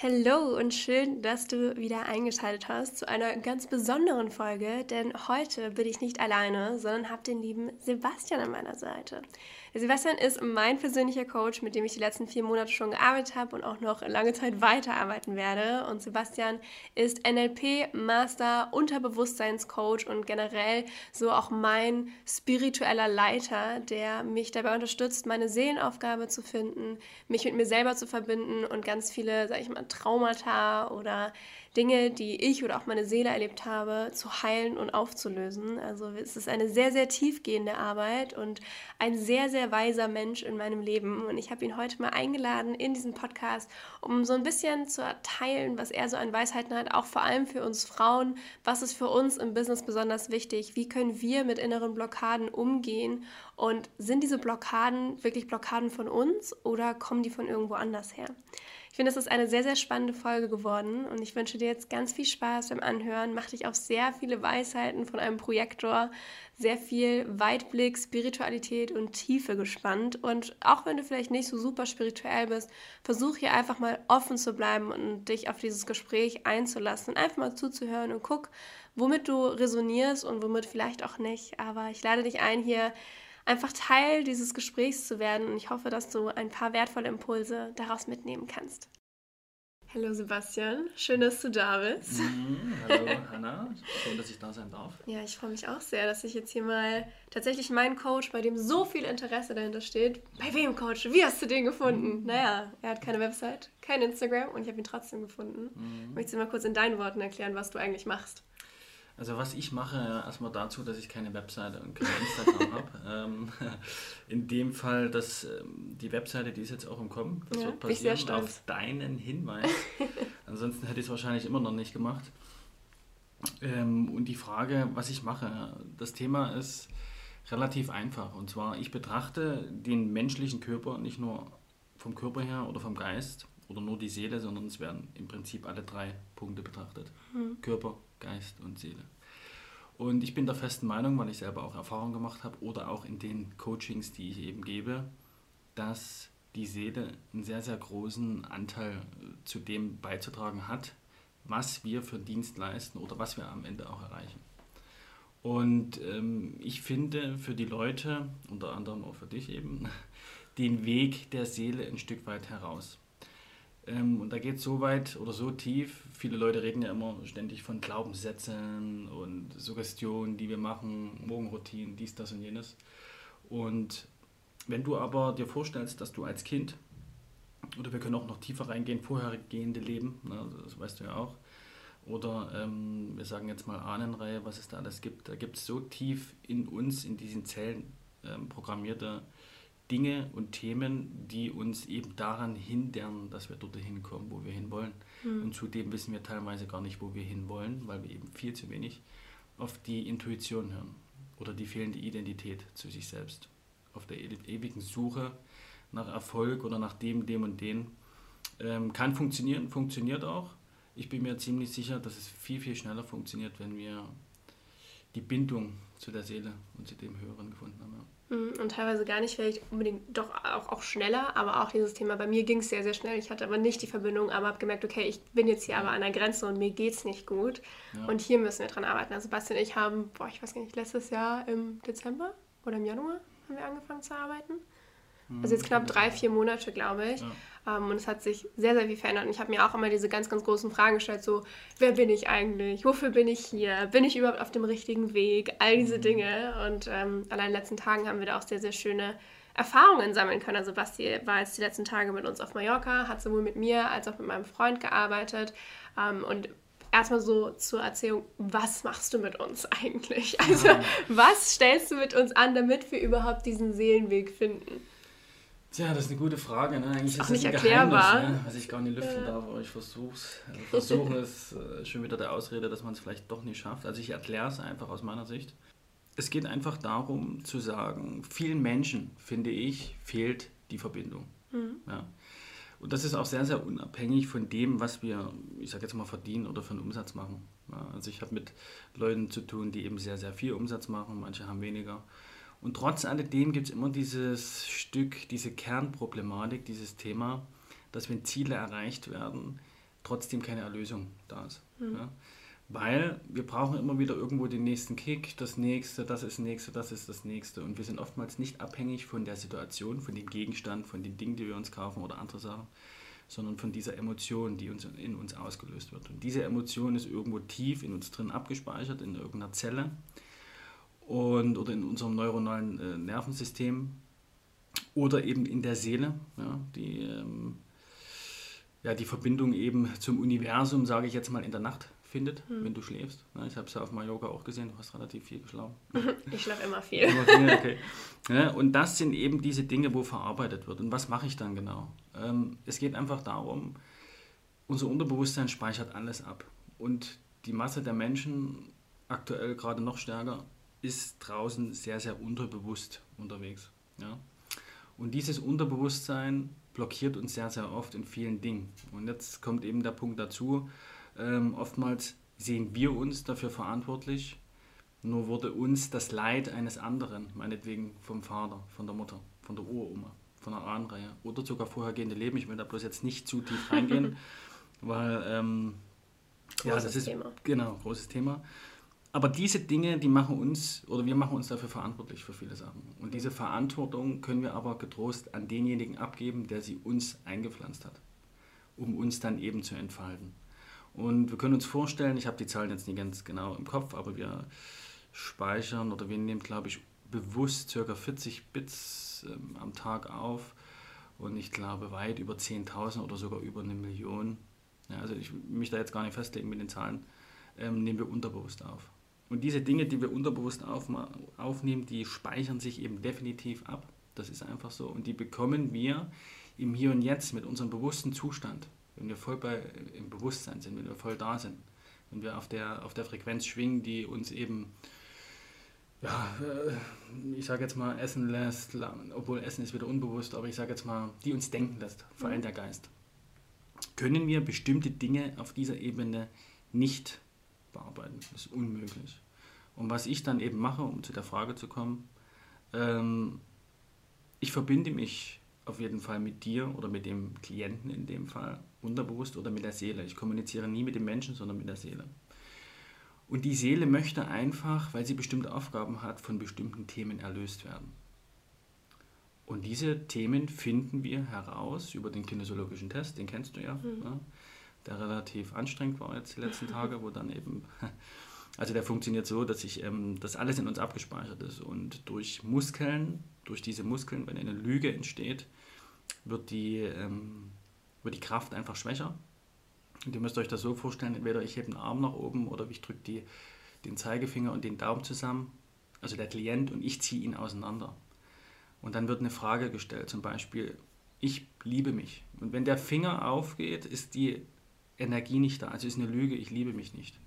Hallo und schön, dass du wieder eingeschaltet hast zu einer ganz besonderen Folge, denn heute bin ich nicht alleine, sondern habe den lieben Sebastian an meiner Seite. Sebastian ist mein persönlicher Coach, mit dem ich die letzten vier Monate schon gearbeitet habe und auch noch lange Zeit weiterarbeiten werde. Und Sebastian ist NLP-Master, Unterbewusstseinscoach und generell so auch mein spiritueller Leiter, der mich dabei unterstützt, meine Seelenaufgabe zu finden, mich mit mir selber zu verbinden und ganz viele, sag ich mal, Traumata oder Dinge, die ich oder auch meine Seele erlebt habe, zu heilen und aufzulösen. Also es ist eine sehr, sehr tiefgehende Arbeit und ein sehr, sehr weiser Mensch in meinem Leben. Und ich habe ihn heute mal eingeladen in diesen Podcast, um so ein bisschen zu teilen, was er so an Weisheiten hat, auch vor allem für uns Frauen. Was ist für uns im Business besonders wichtig? Wie können wir mit inneren Blockaden umgehen? Und sind diese Blockaden wirklich Blockaden von uns oder kommen die von irgendwo anders her? Finde, es ist eine sehr, sehr spannende Folge geworden und ich wünsche dir jetzt ganz viel Spaß beim Anhören. Mach dich auf sehr viele Weisheiten von einem Projektor, sehr viel Weitblick, Spiritualität und Tiefe gespannt. Und auch wenn du vielleicht nicht so super spirituell bist, versuch hier einfach mal offen zu bleiben und dich auf dieses Gespräch einzulassen und einfach mal zuzuhören und guck, womit du resonierst und womit vielleicht auch nicht. Aber ich lade dich ein, hier einfach Teil dieses Gesprächs zu werden. Und ich hoffe, dass du ein paar wertvolle Impulse daraus mitnehmen kannst. Hallo Sebastian, schön, dass du da bist. Mm, hallo Hanna, schön, dass ich da sein darf. Ja, ich freue mich auch sehr, dass ich jetzt hier mal tatsächlich meinen Coach, bei dem so viel Interesse dahinter steht. Bei wem Coach? Wie hast du den gefunden? Mm. Naja, er hat keine Website, kein Instagram und ich habe ihn trotzdem gefunden. Mm. Möchtest du mal kurz in deinen Worten erklären, was du eigentlich machst? Also was ich mache, erstmal dazu, dass ich keine Webseite und kein Instagram habe. Ähm, in dem Fall, dass ähm, die Webseite, die ist jetzt auch im Kommen. Das ja, wird passieren auf deinen Hinweis. Ansonsten hätte ich es wahrscheinlich immer noch nicht gemacht. Ähm, und die Frage, was ich mache, das Thema ist relativ einfach. Und zwar, ich betrachte den menschlichen Körper nicht nur vom Körper her oder vom Geist oder nur die Seele, sondern es werden im Prinzip alle drei Punkte betrachtet. Mhm. Körper, Geist und Seele. Und ich bin der festen Meinung, weil ich selber auch Erfahrung gemacht habe oder auch in den Coachings, die ich eben gebe, dass die Seele einen sehr, sehr großen Anteil äh, zu dem beizutragen hat, was wir für Dienst leisten oder was wir am Ende auch erreichen. Und ähm, ich finde für die Leute, unter anderem auch für dich eben, den Weg der Seele ein Stück weit heraus. Ähm, und da geht es so weit oder so tief. Viele Leute reden ja immer ständig von Glaubenssätzen und Suggestionen, die wir machen, Morgenroutinen, dies, das und jenes. Und wenn du aber dir vorstellst, dass du als Kind, oder wir können auch noch tiefer reingehen, vorhergehende Leben, ne, das weißt du ja auch, oder ähm, wir sagen jetzt mal Ahnenreihe, was es da alles gibt. Da gibt es so tief in uns, in diesen Zellen ähm, programmierte Dinge und Themen, die uns eben daran hindern, dass wir dorthin kommen, wo wir hinwollen. Mhm. Und zudem wissen wir teilweise gar nicht, wo wir hinwollen, weil wir eben viel zu wenig auf die Intuition hören oder die fehlende Identität zu sich selbst. Auf der e-, ewigen Suche nach Erfolg oder nach dem, dem und dem. Ähm, kann funktionieren, funktioniert auch. Ich bin mir ziemlich sicher, dass es viel, viel schneller funktioniert, wenn wir die Bindung zu der Seele und zu dem Höheren gefunden haben. Ja. Mhm, und teilweise gar nicht vielleicht unbedingt, doch auch, auch schneller, aber auch dieses Thema, bei mir ging es sehr, sehr schnell. Ich hatte aber nicht die Verbindung, aber habe gemerkt, okay, ich bin jetzt hier aber an der Grenze und mir geht es nicht gut. Ja. Und hier müssen wir dran arbeiten. Also Basti und ich haben, boah, ich weiß gar nicht, letztes Jahr im Dezember oder im Januar haben wir angefangen zu arbeiten. Also jetzt knapp drei, vier Monate, glaube ich. Ja. Ähm, und es hat sich sehr, sehr viel verändert. Und ich habe mir auch immer diese ganz, ganz großen Fragen gestellt, so, wer bin ich eigentlich? Wofür bin ich hier? Bin ich überhaupt auf dem richtigen Weg? All diese mhm. Dinge. Und ähm, allein in den letzten Tagen haben wir da auch sehr, sehr schöne Erfahrungen sammeln können. Also Basti war jetzt die letzten Tage mit uns auf Mallorca, hat sowohl mit mir als auch mit meinem Freund gearbeitet. Ähm, und erstmal so zur Erzählung, was machst du mit uns eigentlich? Also, was stellst du mit uns an, damit wir überhaupt diesen Seelenweg finden? Tja, das ist eine gute Frage. Ne? Eigentlich ist, ist nicht erklärbar. Geheimnis, ne? was ich gar nicht lüften darf, aber ich versuche es. Also versuchen ist äh, schon wieder der Ausrede, dass man es vielleicht doch nicht schafft. Also ich erkläre es einfach aus meiner Sicht. Es geht einfach darum zu sagen, vielen Menschen, finde ich, fehlt die Verbindung. Mhm. Ja. Und das ist auch sehr, sehr unabhängig von dem, was wir, ich sage jetzt mal, verdienen oder für einen Umsatz machen. Ja, also ich habe mit Leuten zu tun, die eben sehr, sehr viel Umsatz machen, manche haben weniger. Und trotz alledem gibt es immer dieses Stück, diese Kernproblematik, dieses Thema, dass wenn Ziele erreicht werden, trotzdem keine Erlösung da ist. Mhm. Ja? Weil wir brauchen immer wieder irgendwo den nächsten Kick, das nächste, das ist das nächste, das ist das nächste. Und wir sind oftmals nicht abhängig von der Situation, von dem Gegenstand, von den Dingen, die wir uns kaufen oder andere Sachen, sondern von dieser Emotion, die uns in uns ausgelöst wird. Und diese Emotion ist irgendwo tief in uns drin abgespeichert, in irgendeiner Zelle und, oder in unserem neuronalen äh, Nervensystem oder eben in der Seele, ja, die, ähm, ja, die Verbindung eben zum Universum, sage ich jetzt mal, in der Nacht findet, hm. wenn du schläfst. Ja, ich habe es ja auf Mallorca auch gesehen, du hast relativ viel geschlafen. ich schlafe immer viel. Immer viel okay. ja, und das sind eben diese Dinge, wo verarbeitet wird. Und was mache ich dann genau? Ähm, es geht einfach darum, unser Unterbewusstsein speichert alles ab. Und die Masse der Menschen, aktuell gerade noch stärker, ist draußen sehr, sehr unterbewusst unterwegs. Ja? Und dieses Unterbewusstsein blockiert uns sehr, sehr oft in vielen Dingen. Und jetzt kommt eben der Punkt dazu, ähm, oftmals sehen wir uns dafür verantwortlich, nur wurde uns das Leid eines anderen, meinetwegen vom Vater, von der Mutter, von der Uroma, von der Ahnenreihe oder sogar vorhergehende Leben, ich will da bloß jetzt nicht zu tief reingehen, weil ähm, ja, das ist Thema. genau großes Thema. Aber diese Dinge, die machen uns, oder wir machen uns dafür verantwortlich für viele Sachen. Und diese Verantwortung können wir aber getrost an denjenigen abgeben, der sie uns eingepflanzt hat, um uns dann eben zu entfalten. Und wir können uns vorstellen, ich habe die Zahlen jetzt nicht ganz genau im Kopf, aber wir speichern oder wir nehmen, glaube ich, bewusst ca. 40 Bits ähm, am Tag auf und ich glaube weit über 10.000 oder sogar über eine Million. Ja, also ich mich da jetzt gar nicht festlegen mit den Zahlen, ähm, nehmen wir unterbewusst auf. Und diese Dinge, die wir unterbewusst aufnehmen, die speichern sich eben definitiv ab. Das ist einfach so. Und die bekommen wir im Hier und Jetzt mit unserem bewussten Zustand, wenn wir voll bei, im Bewusstsein sind, wenn wir voll da sind, wenn wir auf der, auf der Frequenz schwingen, die uns eben, ja, äh, ich sage jetzt mal, essen lässt, obwohl Essen ist wieder unbewusst, aber ich sage jetzt mal, die uns denken lässt, vor allem mhm. der Geist, können wir bestimmte Dinge auf dieser Ebene nicht bearbeiten. Das ist unmöglich. Und was ich dann eben mache, um zu der Frage zu kommen, ähm, ich verbinde mich auf jeden Fall mit dir oder mit dem Klienten in dem Fall, unterbewusst oder mit der Seele. Ich kommuniziere nie mit dem Menschen, sondern mit der Seele. Und die Seele möchte einfach, weil sie bestimmte Aufgaben hat, von bestimmten Themen erlöst werden. Und diese Themen finden wir heraus über den kinesiologischen Test, den kennst du ja. Mhm. ja der relativ anstrengend war jetzt die letzten Tage, wo dann eben, also der funktioniert so, dass sich ähm, das alles in uns abgespeichert ist und durch Muskeln, durch diese Muskeln, wenn eine Lüge entsteht, wird die, ähm, wird die Kraft einfach schwächer. Und ihr müsst euch das so vorstellen, entweder ich hebe den Arm nach oben oder ich drücke den Zeigefinger und den Daumen zusammen, also der Klient, und ich ziehe ihn auseinander. Und dann wird eine Frage gestellt, zum Beispiel, ich liebe mich. Und wenn der Finger aufgeht, ist die Energie nicht da. Also ist eine Lüge, ich liebe mich nicht.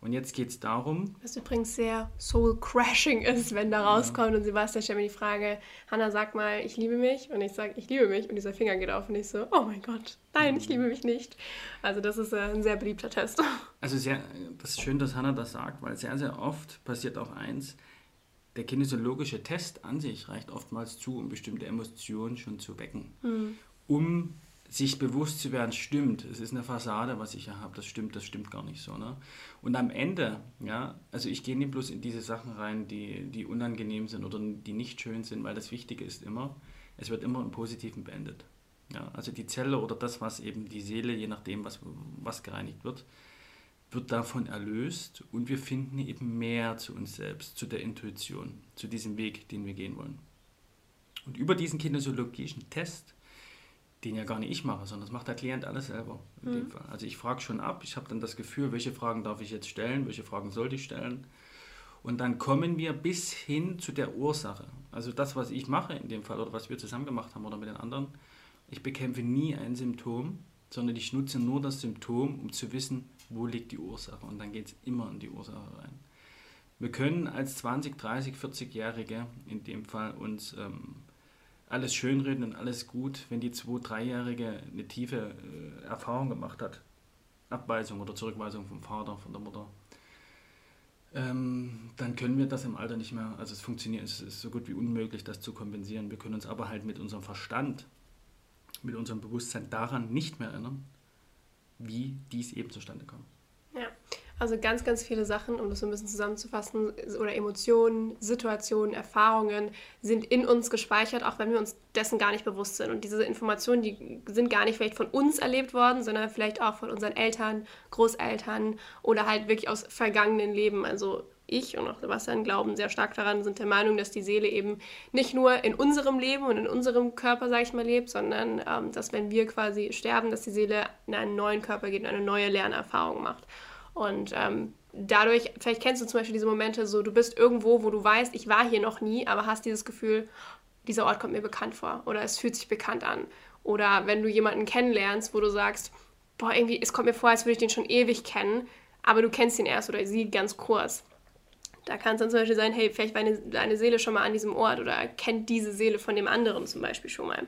Und jetzt geht es darum. Was übrigens sehr soul-crashing ist, wenn da rauskommt ja. und Sebastian stellt mir die Frage, Hanna, sag mal, ich liebe mich. Und ich sage, ich liebe mich. Und dieser Finger geht auf und ich so, oh mein Gott, nein, ich liebe mich nicht. Also das ist äh, ein sehr beliebter Test. Also sehr, das ist schön, dass Hanna das sagt, weil sehr, sehr oft passiert auch eins, der kinesiologische Test an sich reicht oftmals zu, um bestimmte Emotionen schon zu wecken. Mhm. Um sich bewusst zu werden, stimmt, es ist eine Fassade, was ich ja habe, das stimmt, das stimmt gar nicht so. Ne? Und am Ende, ja, also ich gehe nicht bloß in diese Sachen rein, die, die unangenehm sind oder die nicht schön sind, weil das Wichtige ist immer, es wird immer im Positiven beendet. Ja, also die Zelle oder das, was eben die Seele, je nachdem, was, was gereinigt wird, wird davon erlöst und wir finden eben mehr zu uns selbst, zu der Intuition, zu diesem Weg, den wir gehen wollen. Und über diesen kinesiologischen Test den ja gar nicht ich mache, sondern das macht der Klient alles selber mhm. Also ich frage schon ab, ich habe dann das Gefühl, welche Fragen darf ich jetzt stellen, welche Fragen sollte ich stellen. Und dann kommen wir bis hin zu der Ursache. Also das, was ich mache in dem Fall oder was wir zusammen gemacht haben oder mit den anderen, ich bekämpfe nie ein Symptom, sondern ich nutze nur das Symptom, um zu wissen, wo liegt die Ursache. Und dann geht es immer in die Ursache rein. Wir können als 20, 30, 40-Jährige in dem Fall uns ähm, alles schönreden und alles gut, wenn die 2-, 3-Jährige eine tiefe äh, Erfahrung gemacht hat. Abweisung oder Zurückweisung vom Vater, von der Mutter. Ähm, dann können wir das im Alter nicht mehr, also es funktioniert, es ist so gut wie unmöglich, das zu kompensieren. Wir können uns aber halt mit unserem Verstand, mit unserem Bewusstsein daran nicht mehr erinnern, wie dies eben zustande kommt. Also ganz, ganz viele Sachen, um das so ein bisschen zusammenzufassen, oder Emotionen, Situationen, Erfahrungen sind in uns gespeichert, auch wenn wir uns dessen gar nicht bewusst sind. Und diese Informationen, die sind gar nicht vielleicht von uns erlebt worden, sondern vielleicht auch von unseren Eltern, Großeltern oder halt wirklich aus vergangenen Leben. Also ich und auch Sebastian glauben sehr stark daran, sind der Meinung, dass die Seele eben nicht nur in unserem Leben und in unserem Körper, sage ich mal, lebt, sondern ähm, dass wenn wir quasi sterben, dass die Seele in einen neuen Körper geht und eine neue Lernerfahrung macht. Und ähm, dadurch, vielleicht kennst du zum Beispiel diese Momente so, du bist irgendwo, wo du weißt, ich war hier noch nie, aber hast dieses Gefühl, dieser Ort kommt mir bekannt vor oder es fühlt sich bekannt an. Oder wenn du jemanden kennenlernst, wo du sagst, boah, irgendwie, es kommt mir vor, als würde ich den schon ewig kennen, aber du kennst ihn erst oder sie ganz kurz. Da kann es dann zum Beispiel sein, hey, vielleicht war eine, deine Seele schon mal an diesem Ort oder kennt diese Seele von dem anderen zum Beispiel schon mal.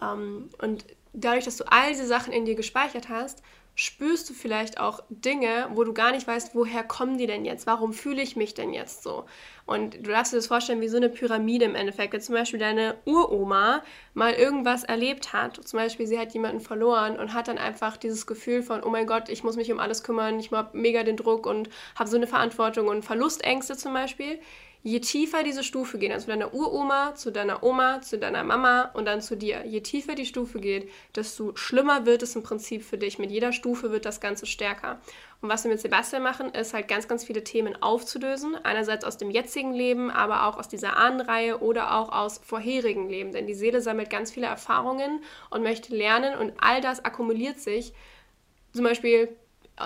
Ähm, und dadurch, dass du all diese Sachen in dir gespeichert hast, spürst du vielleicht auch Dinge, wo du gar nicht weißt, woher kommen die denn jetzt? Warum fühle ich mich denn jetzt so? Und du darfst dir das vorstellen wie so eine Pyramide im Endeffekt. Wenn zum Beispiel deine Uroma mal irgendwas erlebt hat, zum Beispiel sie hat jemanden verloren und hat dann einfach dieses Gefühl von, oh mein Gott, ich muss mich um alles kümmern, ich habe mega den Druck und habe so eine Verantwortung und Verlustängste zum Beispiel je tiefer diese Stufe geht, also deiner Uroma, zu deiner Oma, zu deiner Mama und dann zu dir, je tiefer die Stufe geht, desto schlimmer wird es im Prinzip für dich. Mit jeder Stufe wird das Ganze stärker. Und was wir mit Sebastian machen, ist halt ganz, ganz viele Themen aufzulösen. Einerseits aus dem jetzigen Leben, aber auch aus dieser Ahnenreihe oder auch aus vorherigen Leben. Denn die Seele sammelt ganz viele Erfahrungen und möchte lernen und all das akkumuliert sich. Zum Beispiel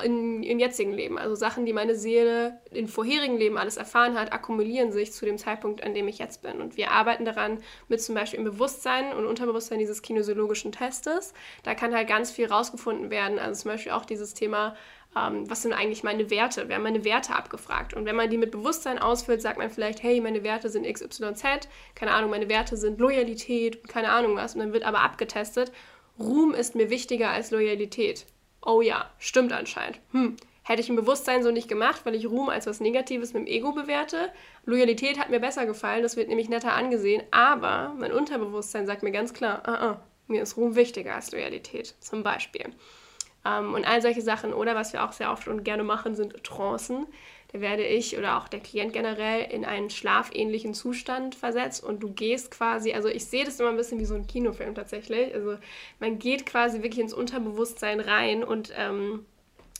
in, im jetzigen Leben. Also Sachen, die meine Seele in vorherigen Leben alles erfahren hat, akkumulieren sich zu dem Zeitpunkt, an dem ich jetzt bin. Und wir arbeiten daran mit zum Beispiel im Bewusstsein und Unterbewusstsein dieses kinesiologischen Testes. Da kann halt ganz viel rausgefunden werden. Also zum Beispiel auch dieses Thema, ähm, was sind eigentlich meine Werte? Wir haben meine Werte abgefragt. Und wenn man die mit Bewusstsein ausfüllt, sagt man vielleicht, hey, meine Werte sind XYZ, keine Ahnung, meine Werte sind Loyalität, keine Ahnung was. Und dann wird aber abgetestet, Ruhm ist mir wichtiger als Loyalität oh ja, stimmt anscheinend. Hm, hätte ich im Bewusstsein so nicht gemacht, weil ich Ruhm als was Negatives mit dem Ego bewerte. Loyalität hat mir besser gefallen, das wird nämlich netter angesehen, aber mein Unterbewusstsein sagt mir ganz klar, uh -uh, mir ist Ruhm wichtiger als Loyalität, zum Beispiel. Ähm, und all solche Sachen, oder was wir auch sehr oft und gerne machen, sind Trancen. Da werde ich oder auch der Klient generell in einen schlafähnlichen Zustand versetzt und du gehst quasi, also ich sehe das immer ein bisschen wie so ein Kinofilm tatsächlich. Also man geht quasi wirklich ins Unterbewusstsein rein und ähm,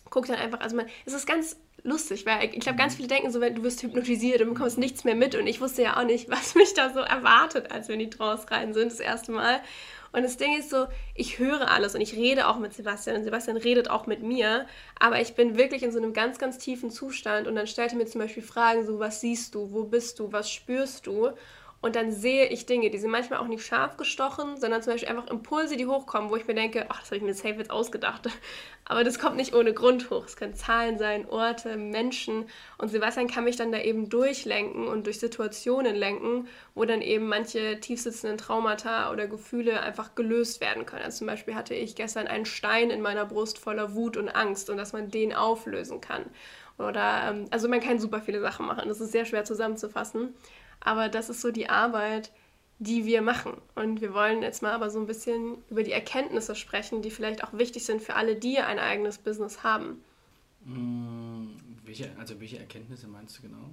guckt dann einfach, also man, es ist ganz lustig, weil ich glaube, ganz viele denken so, wenn du wirst hypnotisiert und bekommst nichts mehr mit und ich wusste ja auch nicht, was mich da so erwartet, als wir in die Trance rein sind das erste Mal. Und das Ding ist so, ich höre alles und ich rede auch mit Sebastian und Sebastian redet auch mit mir, aber ich bin wirklich in so einem ganz, ganz tiefen Zustand und dann stellt er mir zum Beispiel Fragen so, was siehst du, wo bist du, was spürst du? Und dann sehe ich Dinge, die sind manchmal auch nicht scharf gestochen, sondern zum Beispiel einfach Impulse, die hochkommen, wo ich mir denke, ach, das habe ich mir safe jetzt ausgedacht. Aber das kommt nicht ohne Grund hoch. Es können Zahlen sein, Orte, Menschen. Und Sebastian kann mich dann da eben durchlenken und durch Situationen lenken, wo dann eben manche tiefsitzenden Traumata oder Gefühle einfach gelöst werden können. Also zum Beispiel hatte ich gestern einen Stein in meiner Brust voller Wut und Angst und dass man den auflösen kann. Oder, ähm, also man kann super viele Sachen machen. Das ist sehr schwer zusammenzufassen. Aber das ist so die Arbeit, die wir machen. Und wir wollen jetzt mal aber so ein bisschen über die Erkenntnisse sprechen, die vielleicht auch wichtig sind für alle, die ein eigenes Business haben. Hm, welche, also welche Erkenntnisse meinst du genau?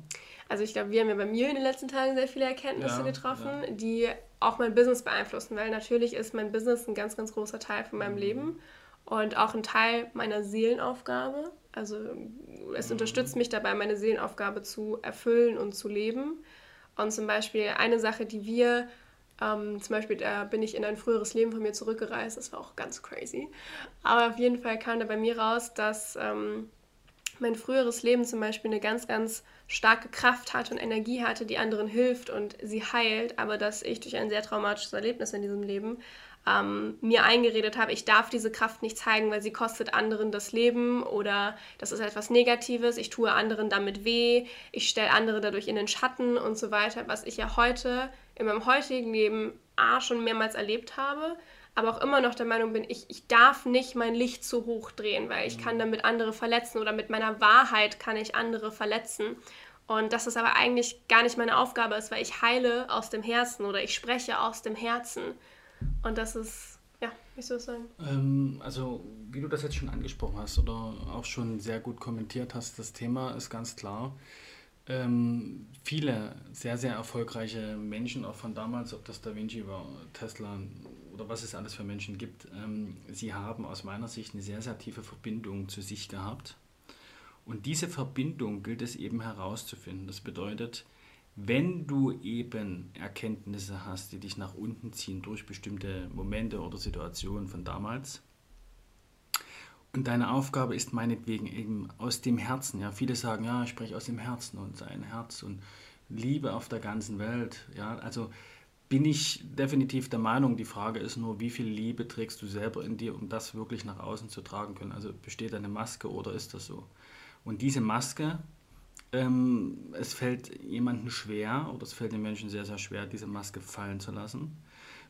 Also ich glaube, wir haben ja bei mir in den letzten Tagen sehr viele Erkenntnisse ja, getroffen, ja. die auch mein Business beeinflussen, weil natürlich ist mein Business ein ganz, ganz großer Teil von meinem mhm. Leben und auch ein Teil meiner Seelenaufgabe. Also es mhm. unterstützt mich dabei, meine Seelenaufgabe zu erfüllen und zu leben. Und zum Beispiel eine Sache, die wir, ähm, zum Beispiel, da bin ich in ein früheres Leben von mir zurückgereist, das war auch ganz crazy. Aber auf jeden Fall kam da bei mir raus, dass ähm, mein früheres Leben zum Beispiel eine ganz, ganz starke Kraft hatte und Energie hatte, die anderen hilft und sie heilt, aber dass ich durch ein sehr traumatisches Erlebnis in diesem Leben ähm, mir eingeredet habe, ich darf diese Kraft nicht zeigen, weil sie kostet anderen das Leben oder das ist etwas Negatives, ich tue anderen damit weh, ich stelle andere dadurch in den Schatten und so weiter, was ich ja heute in meinem heutigen Leben A schon mehrmals erlebt habe, aber auch immer noch der Meinung bin, ich, ich darf nicht mein Licht zu hoch drehen, weil ich kann mhm. damit andere verletzen oder mit meiner Wahrheit kann ich andere verletzen. Und dass es aber eigentlich gar nicht meine Aufgabe ist, weil ich heile aus dem Herzen oder ich spreche aus dem Herzen. Und das ist, ja, wie soll ich sagen? Ähm, also, wie du das jetzt schon angesprochen hast oder auch schon sehr gut kommentiert hast, das Thema ist ganz klar. Ähm, viele sehr, sehr erfolgreiche Menschen, auch von damals, ob das Da Vinci war, Tesla oder was es alles für Menschen gibt, ähm, sie haben aus meiner Sicht eine sehr, sehr tiefe Verbindung zu sich gehabt. Und diese Verbindung gilt es eben herauszufinden. Das bedeutet, wenn du eben Erkenntnisse hast, die dich nach unten ziehen durch bestimmte Momente oder Situationen von damals, und deine Aufgabe ist meinetwegen eben aus dem Herzen. Ja, viele sagen, ja, ich spreche aus dem Herzen und sein Herz und Liebe auf der ganzen Welt. Ja, also bin ich definitiv der Meinung, die Frage ist nur, wie viel Liebe trägst du selber in dir, um das wirklich nach außen zu tragen können. Also besteht eine Maske oder ist das so? Und diese Maske, ähm, es fällt jemandem schwer oder es fällt den Menschen sehr, sehr schwer, diese Maske fallen zu lassen.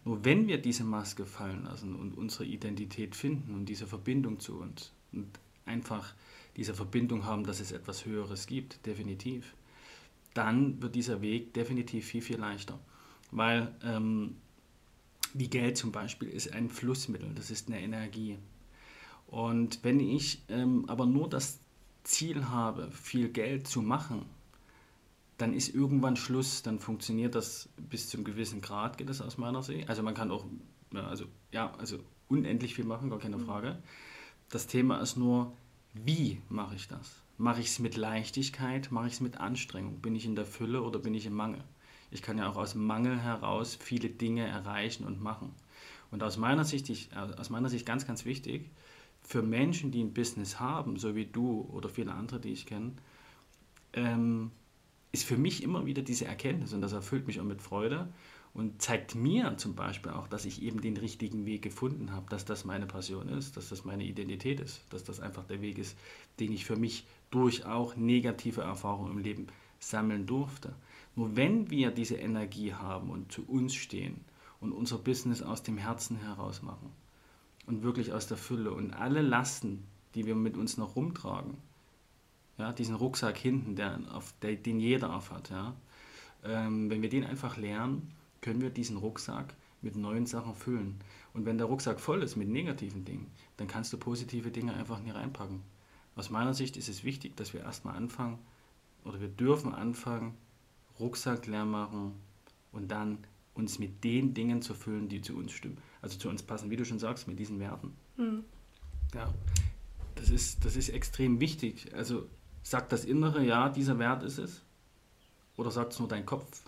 Nur wenn wir diese Maske fallen lassen und unsere Identität finden und diese Verbindung zu uns und einfach diese Verbindung haben, dass es etwas Höheres gibt, definitiv, dann wird dieser Weg definitiv viel, viel leichter. Weil ähm, wie Geld zum Beispiel ist ein Flussmittel, das ist eine Energie. Und wenn ich ähm, aber nur das Ziel habe, viel Geld zu machen, dann ist irgendwann Schluss, dann funktioniert das bis zum gewissen Grad, geht das aus meiner Sicht. Also man kann auch, ja, also, ja, also unendlich viel machen, gar keine mhm. Frage. Das Thema ist nur, wie mache ich das? Mache ich es mit Leichtigkeit, mache ich es mit Anstrengung? Bin ich in der Fülle oder bin ich im Mangel? Ich kann ja auch aus Mangel heraus viele Dinge erreichen und machen. Und aus meiner Sicht, ich, aus meiner Sicht ganz, ganz wichtig, für Menschen, die ein Business haben, so wie du oder viele andere, die ich kenne, ähm, ist für mich immer wieder diese Erkenntnis und das erfüllt mich auch mit Freude und zeigt mir zum Beispiel auch, dass ich eben den richtigen Weg gefunden habe, dass das meine Passion ist, dass das meine Identität ist, dass das einfach der Weg ist, den ich für mich durch auch negative Erfahrungen im Leben sammeln durfte. Nur wenn wir diese Energie haben und zu uns stehen und unser Business aus dem Herzen heraus machen und wirklich aus der Fülle und alle Lasten, die wir mit uns noch rumtragen, ja, diesen Rucksack hinten, der, auf, der, den jeder aufhat, ja, ähm, wenn wir den einfach lernen, können wir diesen Rucksack mit neuen Sachen füllen. Und wenn der Rucksack voll ist mit negativen Dingen, dann kannst du positive Dinge einfach nie reinpacken. Aus meiner Sicht ist es wichtig, dass wir erstmal anfangen, oder wir dürfen anfangen, Rucksack leer machen und dann uns mit den Dingen zu füllen, die zu uns stimmen. Also zu uns passen, wie du schon sagst, mit diesen Werten. Mhm. Ja, das ist, das ist extrem wichtig. Also Sagt das Innere, ja, dieser Wert ist es? Oder sagt es nur dein Kopf?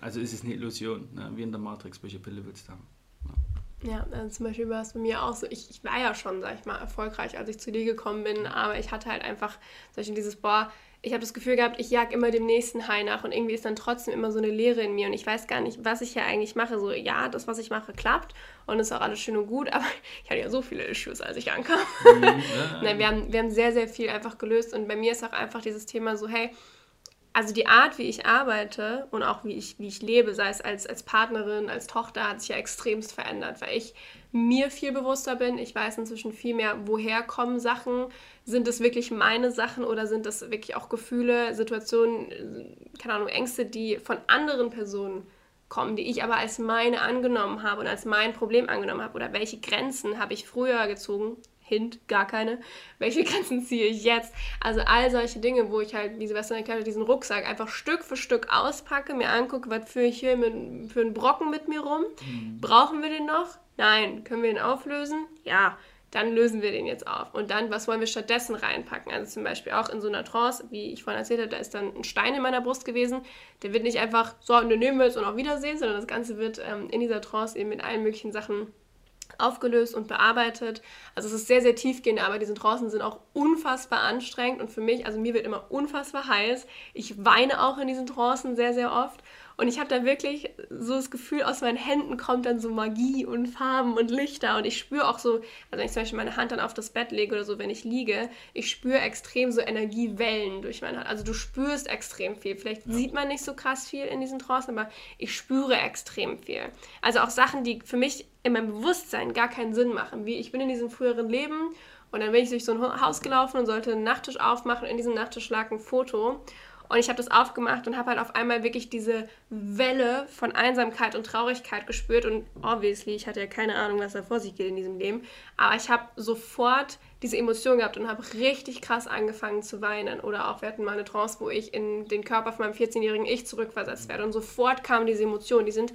Also ist es eine Illusion, ne? wie in der Matrix, welche Pille willst du haben? Ja, also zum Beispiel war es bei mir auch so, ich, ich, war ja schon, sag ich mal, erfolgreich, als ich zu dir gekommen bin, aber ich hatte halt einfach, ich, dieses, boah, ich habe das Gefühl gehabt, ich jag immer dem nächsten High nach und irgendwie ist dann trotzdem immer so eine Leere in mir und ich weiß gar nicht, was ich hier eigentlich mache. So, ja, das, was ich mache, klappt und ist auch alles schön und gut, aber ich hatte ja so viele Issues, als ich ankam. Mhm. Nein, wir haben, wir haben sehr, sehr viel einfach gelöst und bei mir ist auch einfach dieses Thema so, hey, also die Art, wie ich arbeite und auch wie ich, wie ich lebe, sei es als, als Partnerin, als Tochter, hat sich ja extremst verändert, weil ich mir viel bewusster bin. Ich weiß inzwischen viel mehr, woher kommen Sachen. Sind es wirklich meine Sachen oder sind es wirklich auch Gefühle, Situationen, keine Ahnung, Ängste, die von anderen Personen kommen, die ich aber als meine angenommen habe und als mein Problem angenommen habe? Oder welche Grenzen habe ich früher gezogen, Hint, gar keine. Welche Grenzen ziehe ich jetzt? Also all solche Dinge, wo ich halt, wie Sebastian erklärt hat, diesen Rucksack einfach Stück für Stück auspacke, mir angucke, was führe ich hier mit, für einen Brocken mit mir rum? Mhm. Brauchen wir den noch? Nein. Können wir den auflösen? Ja. Dann lösen wir den jetzt auf. Und dann, was wollen wir stattdessen reinpacken? Also zum Beispiel auch in so einer Trance, wie ich vorhin erzählt habe, da ist dann ein Stein in meiner Brust gewesen. Der wird nicht einfach so, und dann nehmen wir es und auf Wiedersehen, sondern das Ganze wird ähm, in dieser Trance eben mit allen möglichen Sachen aufgelöst und bearbeitet. Also es ist sehr, sehr tiefgehend, aber diese Trancen sind auch unfassbar anstrengend und für mich, also mir wird immer unfassbar heiß. Ich weine auch in diesen Trancen sehr, sehr oft und ich habe da wirklich so das Gefühl, aus meinen Händen kommt dann so Magie und Farben und Lichter. Und ich spüre auch so, also wenn ich zum Beispiel meine Hand dann auf das Bett lege oder so, wenn ich liege, ich spüre extrem so Energiewellen durch meine Hand. Also du spürst extrem viel. Vielleicht ja. sieht man nicht so krass viel in diesen Trancen, aber ich spüre extrem viel. Also auch Sachen, die für mich in meinem Bewusstsein gar keinen Sinn machen. Wie ich bin in diesem früheren Leben und dann bin ich durch so ein Haus gelaufen und sollte einen Nachttisch aufmachen. In diesem Nachttisch lag ein Foto. Und ich habe das aufgemacht und habe halt auf einmal wirklich diese Welle von Einsamkeit und Traurigkeit gespürt. Und obviously, ich hatte ja keine Ahnung, was da vor sich geht in diesem Leben. Aber ich habe sofort diese Emotion gehabt und habe richtig krass angefangen zu weinen. Oder auch, wir hatten mal eine Trance, wo ich in den Körper von meinem 14-jährigen Ich zurückversetzt werde. Und sofort kamen diese Emotionen. Die sind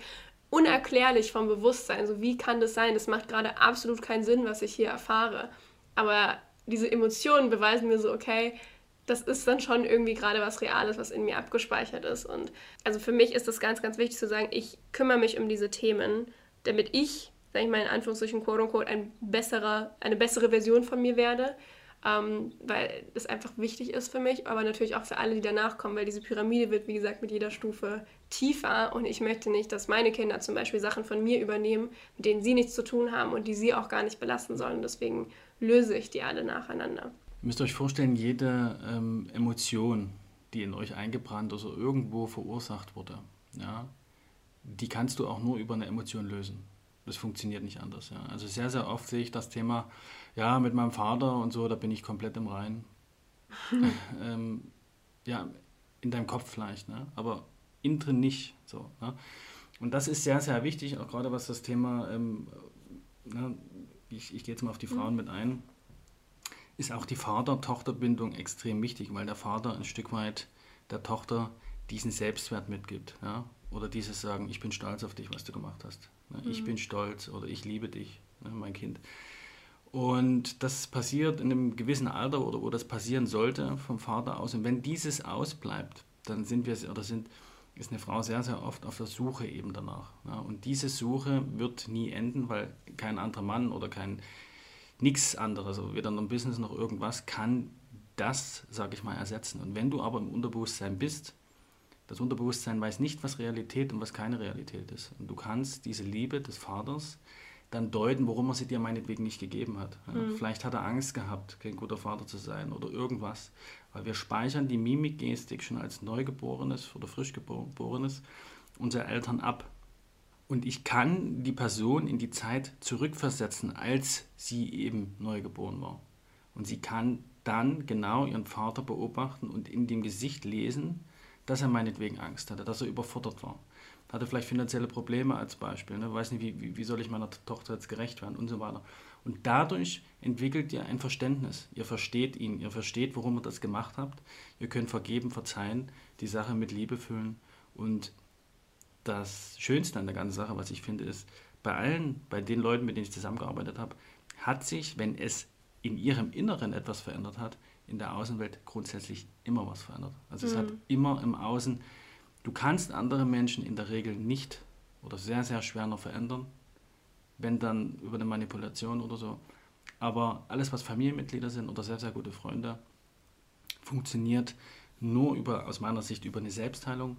unerklärlich vom Bewusstsein. So, wie kann das sein? Das macht gerade absolut keinen Sinn, was ich hier erfahre. Aber diese Emotionen beweisen mir so, okay, das ist dann schon irgendwie gerade was Reales, was in mir abgespeichert ist. Und also für mich ist das ganz, ganz wichtig zu sagen, ich kümmere mich um diese Themen, damit ich, sage ich mal in Anführungszeichen, quote unquote, ein besserer, eine bessere Version von mir werde. Ähm, weil das einfach wichtig ist für mich, aber natürlich auch für alle, die danach kommen, weil diese Pyramide wird, wie gesagt, mit jeder Stufe tiefer und ich möchte nicht, dass meine Kinder zum Beispiel Sachen von mir übernehmen, mit denen sie nichts zu tun haben und die sie auch gar nicht belasten sollen. Deswegen löse ich die alle nacheinander. Ihr müsst euch vorstellen, jede ähm, Emotion, die in euch eingebrannt oder irgendwo verursacht wurde, ja, die kannst du auch nur über eine Emotion lösen. Das funktioniert nicht anders. Ja. Also sehr, sehr oft sehe ich das Thema, ja, mit meinem Vater und so, da bin ich komplett im Rein. ähm, ja, in deinem Kopf vielleicht, ne? aber innen drin nicht. So, ne? Und das ist sehr, sehr wichtig, auch gerade was das Thema, ähm, ne, ich, ich gehe jetzt mal auf die Frauen mhm. mit ein, ist auch die Vater-Tochter-Bindung extrem wichtig, weil der Vater ein Stück weit der Tochter diesen Selbstwert mitgibt. Ja? Oder dieses Sagen, ich bin stolz auf dich, was du gemacht hast. Ne? Mhm. Ich bin stolz oder ich liebe dich, ne, mein Kind. Und das passiert in einem gewissen Alter oder wo das passieren sollte vom Vater aus. Und wenn dieses ausbleibt, dann sind wir oder sind, ist eine Frau sehr, sehr oft auf der Suche eben danach. Ja? Und diese Suche wird nie enden, weil kein anderer Mann oder kein nichts anderes, also weder ein Business noch irgendwas, kann das, sage ich mal, ersetzen. Und wenn du aber im Unterbewusstsein bist, das Unterbewusstsein weiß nicht, was Realität und was keine Realität ist. Und du kannst diese Liebe des Vaters dann deuten, warum er sie dir meinetwegen nicht gegeben hat. Mhm. Vielleicht hat er Angst gehabt, kein guter Vater zu sein oder irgendwas. Weil wir speichern die Mimikgestik schon als Neugeborenes oder Frischgeborenes unserer Eltern ab. Und ich kann die Person in die Zeit zurückversetzen, als sie eben neugeboren war. Und sie kann dann genau ihren Vater beobachten und in dem Gesicht lesen, dass er meinetwegen Angst hatte, dass er überfordert war. Hatte vielleicht finanzielle Probleme als Beispiel, ne? weiß nicht, wie, wie soll ich meiner Tochter jetzt gerecht werden und so weiter. Und dadurch entwickelt ihr ein Verständnis. Ihr versteht ihn, ihr versteht, warum ihr das gemacht habt. Ihr könnt vergeben, verzeihen, die Sache mit Liebe füllen und das Schönste an der ganzen Sache, was ich finde, ist, bei allen, bei den Leuten, mit denen ich zusammengearbeitet habe, hat sich, wenn es in ihrem Inneren etwas verändert hat, in der Außenwelt grundsätzlich immer was verändert. Also mhm. es hat mhm. immer im Außen, du kannst andere Menschen in der Regel nicht oder sehr, sehr schwer noch verändern, wenn dann über eine Manipulation oder so. Aber alles, was Familienmitglieder sind oder sehr, sehr gute Freunde, funktioniert nur über, aus meiner Sicht, über eine Selbstheilung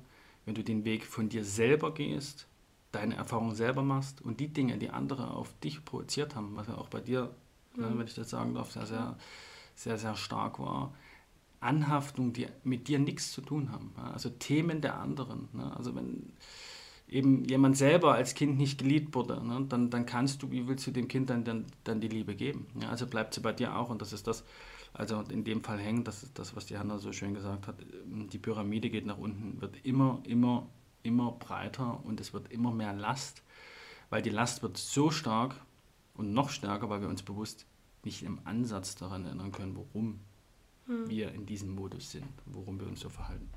wenn du den Weg von dir selber gehst, deine Erfahrungen selber machst und die Dinge, die andere auf dich projiziert haben, was ja auch bei dir, ne, mhm. wenn ich das sagen darf, sehr, sehr, sehr, sehr stark war, Anhaftung, die mit dir nichts zu tun haben. Also Themen der anderen. Ne? Also wenn eben jemand selber als Kind nicht geliebt wurde, ne? dann, dann kannst du, wie willst du dem Kind dann, dann, dann die Liebe geben? Also bleibt sie bei dir auch und das ist das, also in dem Fall hängen, das ist das, was die Hanna so schön gesagt hat, die Pyramide geht nach unten, wird immer, immer, immer breiter und es wird immer mehr Last, weil die Last wird so stark und noch stärker, weil wir uns bewusst nicht im Ansatz daran erinnern können, warum hm. wir in diesem Modus sind, worum wir uns so verhalten.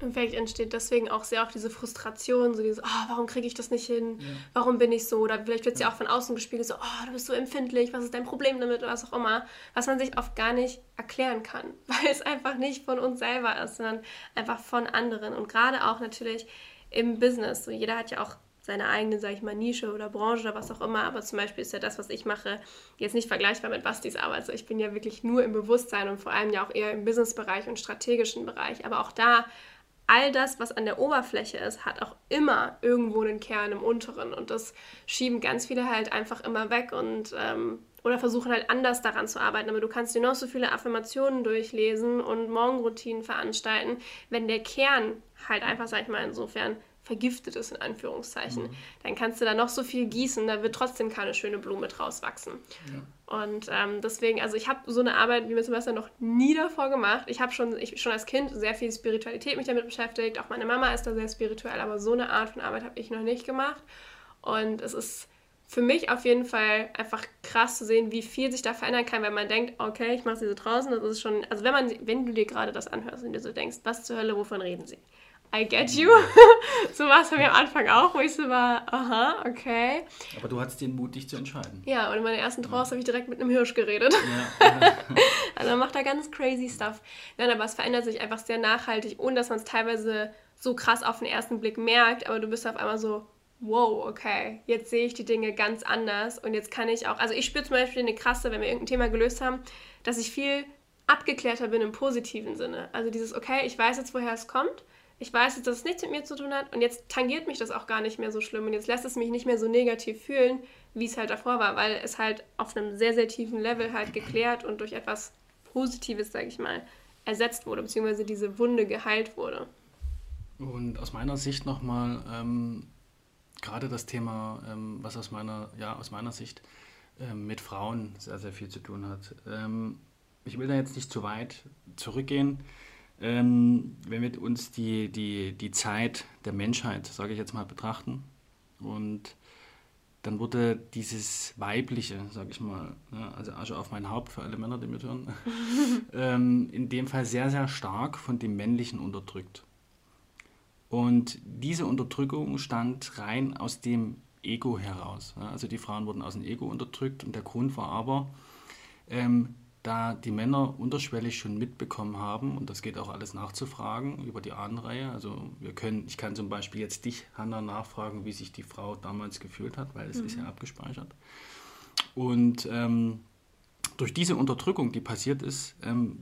Und vielleicht entsteht deswegen auch sehr auch diese Frustration, so dieses, oh, warum kriege ich das nicht hin? Ja. Warum bin ich so? Oder vielleicht wird es ja. ja auch von außen gespiegelt, so, oh, du bist so empfindlich, was ist dein Problem damit oder was auch immer. Was man sich oft gar nicht erklären kann, weil es einfach nicht von uns selber ist, sondern einfach von anderen. Und gerade auch natürlich im Business. So, jeder hat ja auch seine eigene, sag ich mal, Nische oder Branche oder was auch immer. Aber zum Beispiel ist ja das, was ich mache, jetzt nicht vergleichbar mit Bastis Arbeit. Also ich bin ja wirklich nur im Bewusstsein und vor allem ja auch eher im Businessbereich und strategischen Bereich. Aber auch da all das, was an der Oberfläche ist, hat auch immer irgendwo einen Kern im Unteren. Und das schieben ganz viele halt einfach immer weg und ähm, oder versuchen halt anders daran zu arbeiten. Aber du kannst dir noch so viele Affirmationen durchlesen und Morgenroutinen veranstalten, wenn der Kern halt einfach, sag ich mal, insofern vergiftet ist, in Anführungszeichen, mhm. dann kannst du da noch so viel gießen, da wird trotzdem keine schöne Blume draus wachsen. Ja. Und ähm, deswegen, also ich habe so eine Arbeit wie mir zum Beispiel noch nie davor gemacht. Ich habe schon, ich, schon als Kind sehr viel Spiritualität mich damit beschäftigt. Auch meine Mama ist da sehr spirituell, aber so eine Art von Arbeit habe ich noch nicht gemacht. Und es ist für mich auf jeden Fall einfach krass zu sehen, wie viel sich da verändern kann, wenn man denkt, okay, ich mache sie so draußen, das ist schon, also wenn man, wenn du dir gerade das anhörst und dir so denkst, was zur Hölle, wovon reden sie? I get you. so war es bei mir am Anfang auch, wo ich so war, aha, okay. Aber du hattest den Mut, dich zu entscheiden. Ja, und in meiner ersten Trance ja. habe ich direkt mit einem Hirsch geredet. Ja. also man macht da ganz crazy stuff. Nein, aber es verändert sich einfach sehr nachhaltig, ohne dass man es teilweise so krass auf den ersten Blick merkt, aber du bist auf einmal so, wow, okay, jetzt sehe ich die Dinge ganz anders und jetzt kann ich auch, also ich spüre zum Beispiel eine krasse, wenn wir irgendein Thema gelöst haben, dass ich viel abgeklärter bin im positiven Sinne. Also dieses, okay, ich weiß jetzt, woher es kommt ich weiß jetzt, dass es nichts mit mir zu tun hat und jetzt tangiert mich das auch gar nicht mehr so schlimm und jetzt lässt es mich nicht mehr so negativ fühlen, wie es halt davor war, weil es halt auf einem sehr, sehr tiefen Level halt geklärt und durch etwas Positives, sage ich mal, ersetzt wurde, beziehungsweise diese Wunde geheilt wurde. Und aus meiner Sicht nochmal, ähm, gerade das Thema, ähm, was aus meiner, ja, aus meiner Sicht ähm, mit Frauen sehr, sehr viel zu tun hat. Ähm, ich will da jetzt nicht zu weit zurückgehen ähm, wenn wir uns die, die, die Zeit der Menschheit, sage ich jetzt mal, betrachten und dann wurde dieses Weibliche, sage ich mal, ja, also Asche auf mein Haupt für alle Männer, die mithören, ähm, in dem Fall sehr, sehr stark von dem Männlichen unterdrückt. Und diese Unterdrückung stand rein aus dem Ego heraus. Ja, also die Frauen wurden aus dem Ego unterdrückt und der Grund war aber, ähm, da die Männer unterschwellig schon mitbekommen haben, und das geht auch alles nachzufragen über die Ahnenreihe. Also wir können, ich kann zum Beispiel jetzt dich, Hanna, nachfragen, wie sich die Frau damals gefühlt hat, weil es mhm. ist ja abgespeichert. Und ähm, durch diese Unterdrückung, die passiert ist, ähm,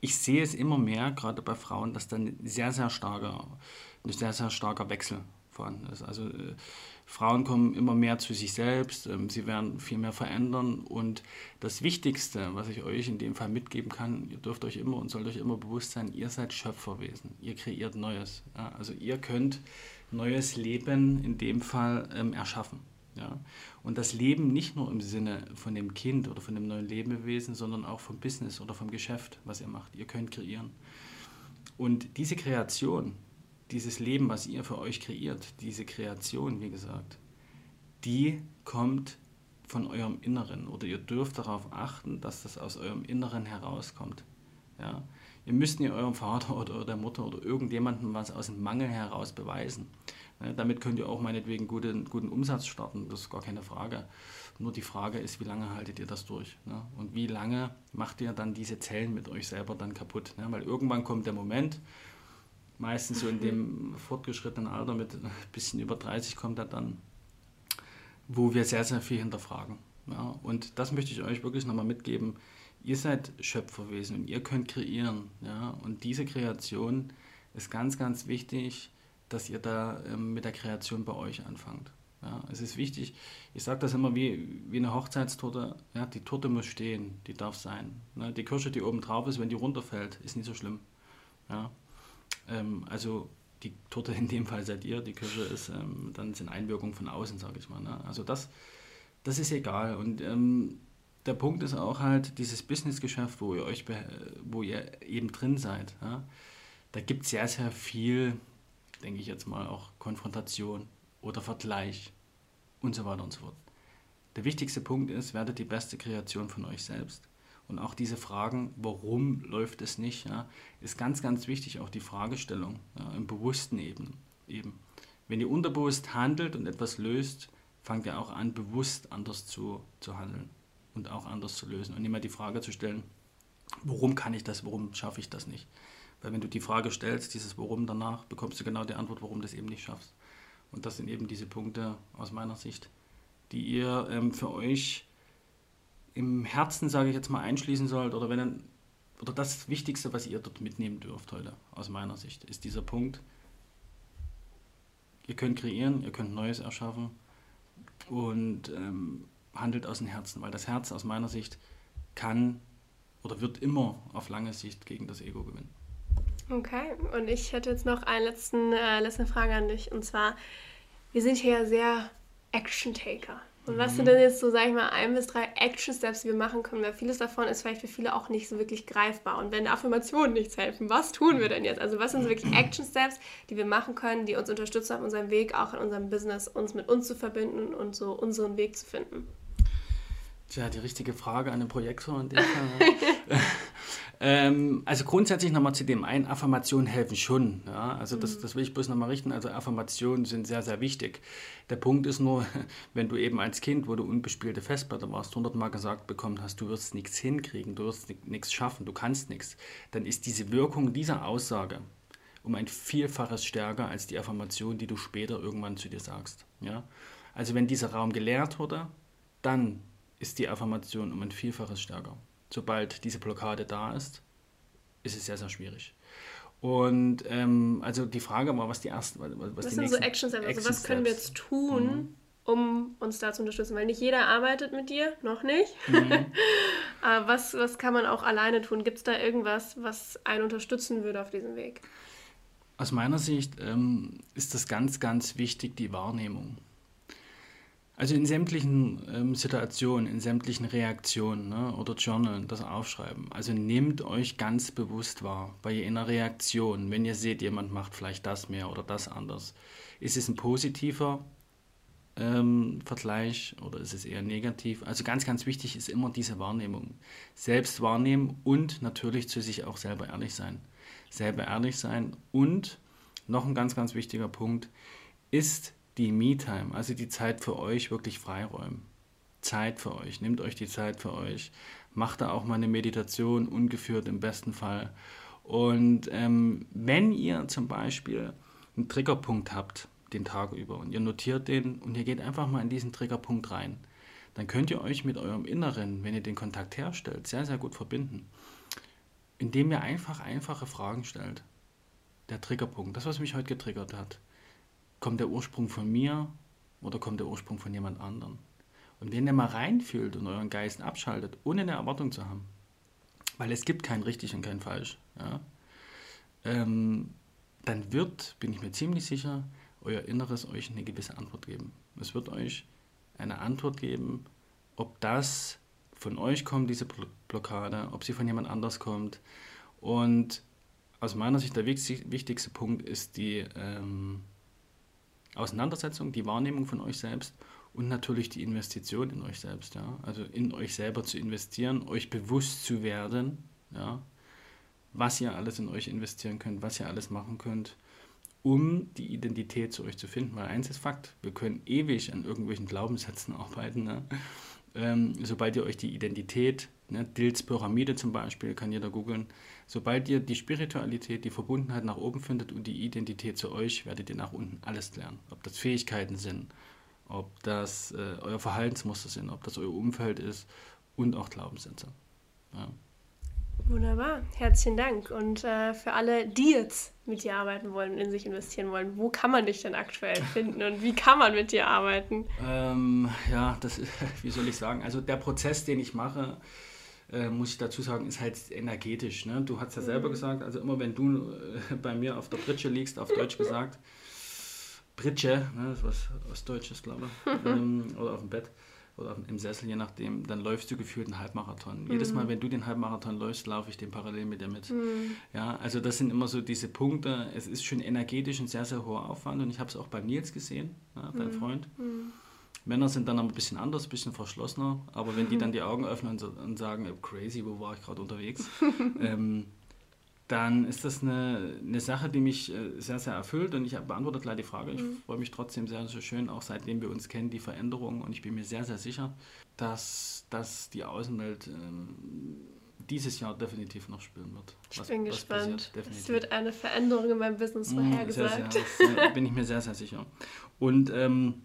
ich sehe es immer mehr, gerade bei Frauen, dass dann sehr, sehr starker, ein sehr, sehr starker Wechsel vorhanden ist. Also äh, Frauen kommen immer mehr zu sich selbst, ähm, sie werden viel mehr verändern und das Wichtigste, was ich euch in dem Fall mitgeben kann, ihr dürft euch immer und sollt euch immer bewusst sein, ihr seid Schöpferwesen, ihr kreiert Neues. Also ihr könnt neues Leben in dem Fall ähm, erschaffen. Und das Leben nicht nur im Sinne von dem Kind oder von dem neuen Lebewesen, sondern auch vom Business oder vom Geschäft, was ihr macht. Ihr könnt kreieren. Und diese Kreation, dieses Leben, was ihr für euch kreiert, diese Kreation, wie gesagt, die kommt von eurem Inneren oder ihr dürft darauf achten, dass das aus eurem Inneren herauskommt. Ja? Ihr müsst nicht eurem Vater oder der Mutter oder irgendjemandem was aus dem Mangel heraus beweisen. Ja, damit könnt ihr auch meinetwegen guten, guten Umsatz starten, das ist gar keine Frage. Nur die Frage ist, wie lange haltet ihr das durch? Ne? Und wie lange macht ihr dann diese Zellen mit euch selber dann kaputt? Ne? Weil irgendwann kommt der Moment, meistens so in dem fortgeschrittenen Alter mit ein bisschen über 30 kommt er dann, wo wir sehr, sehr viel hinterfragen. Ja, und das möchte ich euch wirklich nochmal mitgeben. Ihr seid Schöpferwesen und ihr könnt kreieren. Ja, und diese Kreation ist ganz, ganz wichtig, dass ihr da ähm, mit der Kreation bei euch anfangt. Ja, es ist wichtig, ich sage das immer wie, wie eine Hochzeitstorte, ja, die Torte muss stehen, die darf sein. Ne? Die Kirsche, die oben drauf ist, wenn die runterfällt, ist nicht so schlimm. Ja? Ähm, also die Torte in dem Fall seid ihr, die Kirsche ist ähm, dann sind Einwirkungen von außen, sage ich mal. Ne? Also das, das ist egal. Und ähm, der Punkt ist auch halt dieses Businessgeschäft, wo ihr euch, wo ihr eben drin seid. Ja? Da gibt es sehr, sehr viel, denke ich jetzt mal, auch Konfrontation oder Vergleich und so weiter und so fort. Der wichtigste Punkt ist, werdet die beste Kreation von euch selbst. Und auch diese Fragen, warum läuft es nicht, ja, ist ganz, ganz wichtig, auch die Fragestellung ja, im bewussten eben, eben. Wenn ihr unterbewusst handelt und etwas löst, fangt ihr auch an, bewusst anders zu, zu handeln und auch anders zu lösen. Und immer die Frage zu stellen, warum kann ich das, warum schaffe ich das nicht? Weil wenn du die Frage stellst, dieses Warum danach, bekommst du genau die Antwort, warum du das eben nicht schaffst. Und das sind eben diese Punkte aus meiner Sicht, die ihr ähm, für euch im Herzen, sage ich jetzt mal, einschließen sollt. Oder, wenn, oder das Wichtigste, was ihr dort mitnehmen dürft heute, aus meiner Sicht, ist dieser Punkt. Ihr könnt kreieren, ihr könnt Neues erschaffen und ähm, handelt aus dem Herzen, weil das Herz aus meiner Sicht kann oder wird immer auf lange Sicht gegen das Ego gewinnen. Okay, und ich hätte jetzt noch eine letzten, äh, letzte Frage an dich. Und zwar, wir sind hier ja sehr Action-Taker. Und was sind denn jetzt so, sag ich mal, ein bis drei Action-Steps, die wir machen können? Weil vieles davon ist vielleicht für viele auch nicht so wirklich greifbar. Und wenn Affirmationen nichts helfen, was tun wir denn jetzt? Also was sind so wirklich Action-Steps, die wir machen können, die uns unterstützen auf unserem Weg, auch in unserem Business, uns mit uns zu verbinden und so unseren Weg zu finden? Tja, die richtige Frage an den Projektor in dem Fall. ähm, also grundsätzlich nochmal zu dem einen, Affirmationen helfen schon. Ja? Also das, mhm. das will ich bloß nochmal richten. Also Affirmationen sind sehr, sehr wichtig. Der Punkt ist nur, wenn du eben als Kind, wo du unbespielte Festplatte warst, hundertmal gesagt bekommen hast, du wirst nichts hinkriegen, du wirst nichts schaffen, du kannst nichts, dann ist diese Wirkung dieser Aussage um ein Vielfaches stärker als die Affirmation, die du später irgendwann zu dir sagst. Ja? Also wenn dieser Raum geleert wurde, dann ist die Affirmation um ein Vielfaches stärker. Sobald diese Blockade da ist, ist es sehr, sehr schwierig. Und ähm, also die Frage war, was die ersten, was, die sind so Action Steps? Also was können wir jetzt tun, mhm. um uns da zu unterstützen? Weil nicht jeder arbeitet mit dir, noch nicht. Mhm. Aber was, was kann man auch alleine tun? Gibt es da irgendwas, was einen unterstützen würde auf diesem Weg? Aus meiner Sicht ähm, ist das ganz, ganz wichtig, die Wahrnehmung. Also in sämtlichen ähm, Situationen, in sämtlichen Reaktionen ne, oder Journalen das aufschreiben. Also nehmt euch ganz bewusst wahr bei einer Reaktion, wenn ihr seht, jemand macht vielleicht das mehr oder das anders. Ist es ein positiver ähm, Vergleich oder ist es eher negativ? Also ganz, ganz wichtig ist immer diese Wahrnehmung. Selbst wahrnehmen und natürlich zu sich auch selber ehrlich sein. Selber ehrlich sein und noch ein ganz, ganz wichtiger Punkt ist die Me-Time, also die Zeit für euch wirklich freiräumen. Zeit für euch, nehmt euch die Zeit für euch, macht da auch mal eine Meditation, ungeführt im besten Fall. Und ähm, wenn ihr zum Beispiel einen Triggerpunkt habt, den Tag über, und ihr notiert den und ihr geht einfach mal in diesen Triggerpunkt rein, dann könnt ihr euch mit eurem Inneren, wenn ihr den Kontakt herstellt, sehr, sehr gut verbinden, indem ihr einfach einfache Fragen stellt. Der Triggerpunkt, das, was mich heute getriggert hat kommt der Ursprung von mir oder kommt der Ursprung von jemand anderem? Und wenn ihr mal reinfühlt und euren Geist abschaltet, ohne eine Erwartung zu haben, weil es gibt kein richtig und kein falsch, ja, ähm, dann wird, bin ich mir ziemlich sicher, euer Inneres euch eine gewisse Antwort geben. Es wird euch eine Antwort geben, ob das von euch kommt, diese Blockade, ob sie von jemand anders kommt. Und aus meiner Sicht der wichtigste Punkt ist die ähm, Auseinandersetzung, die Wahrnehmung von euch selbst und natürlich die Investition in euch selbst. Ja? Also in euch selber zu investieren, euch bewusst zu werden, ja? was ihr alles in euch investieren könnt, was ihr alles machen könnt, um die Identität zu euch zu finden. Weil eins ist Fakt, wir können ewig an irgendwelchen Glaubenssätzen arbeiten. Ne? Ähm, sobald ihr euch die Identität, ne, Dills Pyramide zum Beispiel, kann jeder googeln, Sobald ihr die Spiritualität, die Verbundenheit nach oben findet und die Identität zu euch, werdet ihr nach unten alles lernen. Ob das Fähigkeiten sind, ob das äh, euer Verhaltensmuster sind, ob das euer Umfeld ist und auch Glaubenssätze. Ja. Wunderbar, herzlichen Dank. Und äh, für alle, die jetzt mit dir arbeiten wollen und in sich investieren wollen, wo kann man dich denn aktuell finden und wie kann man mit dir arbeiten? Ähm, ja, das ist, wie soll ich sagen, also der Prozess, den ich mache, äh, muss ich dazu sagen, ist halt energetisch. Ne? Du hast ja selber mhm. gesagt, also immer wenn du äh, bei mir auf der Pritsche liegst, auf Deutsch gesagt, Pritsche, ne, das ist was Ostdeutsches, glaube ich, ähm, oder auf dem Bett oder im Sessel, je nachdem, dann läufst du gefühlt einen Halbmarathon. Mhm. Jedes Mal, wenn du den Halbmarathon läufst, laufe ich den parallel mit dir mit. Mhm. Ja, also das sind immer so diese Punkte. Es ist schon energetisch ein sehr, sehr hoher Aufwand und ich habe es auch bei Nils gesehen, ja, dein mhm. Freund. Mhm. Männer sind dann ein bisschen anders, ein bisschen verschlossener, aber wenn die dann die Augen öffnen und sagen, crazy, wo war ich gerade unterwegs, ähm, dann ist das eine, eine Sache, die mich äh, sehr, sehr erfüllt und ich beantworte gleich die Frage. Ich mhm. freue mich trotzdem sehr, sehr schön, auch seitdem wir uns kennen, die Veränderung und ich bin mir sehr, sehr sicher, dass, dass die Außenwelt ähm, dieses Jahr definitiv noch spüren wird. Ich was, bin was gespannt. es wird eine Veränderung in meinem Business mhm, vorhergesagt. Sehr, sehr, sehr, bin ich mir sehr, sehr sicher. Und ähm,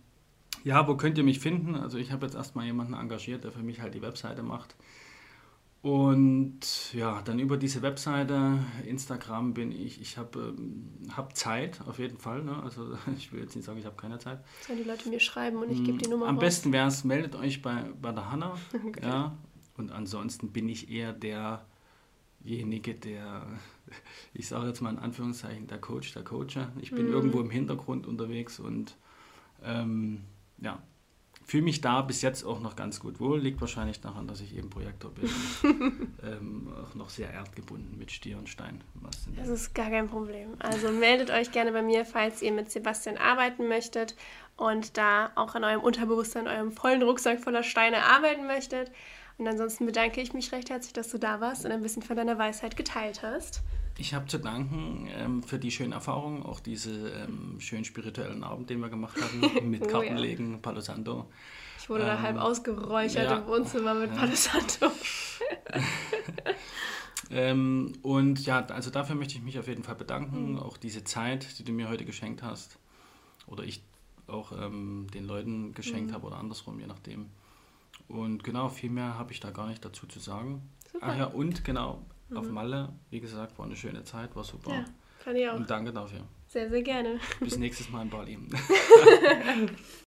ja, wo könnt ihr mich finden? Also ich habe jetzt erstmal jemanden engagiert, der für mich halt die Webseite macht. Und ja, dann über diese Webseite, Instagram bin ich, ich habe ähm, hab Zeit auf jeden Fall. Ne? Also ich will jetzt nicht sagen, ich habe keine Zeit. Sollen die Leute mir schreiben und ich gebe die Nummer Am raus. besten wäre es, meldet euch bei, bei der Hanna. Okay. Ja? Und ansonsten bin ich eher derjenige, der, ich sage jetzt mal in Anführungszeichen, der Coach, der Coacher. Ich bin mhm. irgendwo im Hintergrund unterwegs und ähm, ja, fühle mich da bis jetzt auch noch ganz gut wohl. Liegt wahrscheinlich daran, dass ich eben Projektor bin. ähm, auch noch sehr erdgebunden mit Stier und Stein. das ist gar kein Problem. Also meldet euch gerne bei mir, falls ihr mit Sebastian arbeiten möchtet und da auch an eurem Unterbewusstsein, eurem vollen Rucksack voller Steine arbeiten möchtet. Und ansonsten bedanke ich mich recht herzlich, dass du da warst und ein bisschen von deiner Weisheit geteilt hast. Ich habe zu danken ähm, für die schönen Erfahrungen, auch diese ähm, schönen spirituellen Abend, den wir gemacht hatten, mit oh, Kartenlegen, ja. Palo Santo. Ich wurde ähm, da halb ausgeräuchert ja, im Wohnzimmer mit ja. Palo Santo. ähm, und ja, also dafür möchte ich mich auf jeden Fall bedanken. Mhm. Auch diese Zeit, die du mir heute geschenkt hast, oder ich auch ähm, den Leuten geschenkt mhm. habe oder andersrum, je nachdem. Und genau, viel mehr habe ich da gar nicht dazu zu sagen. Super. Ach ja, und genau, mhm. auf Malle. Wie gesagt, war eine schöne Zeit, war super. Ja, fand ich auch. Und danke dafür. Sehr, sehr gerne. Bis nächstes Mal in Bali.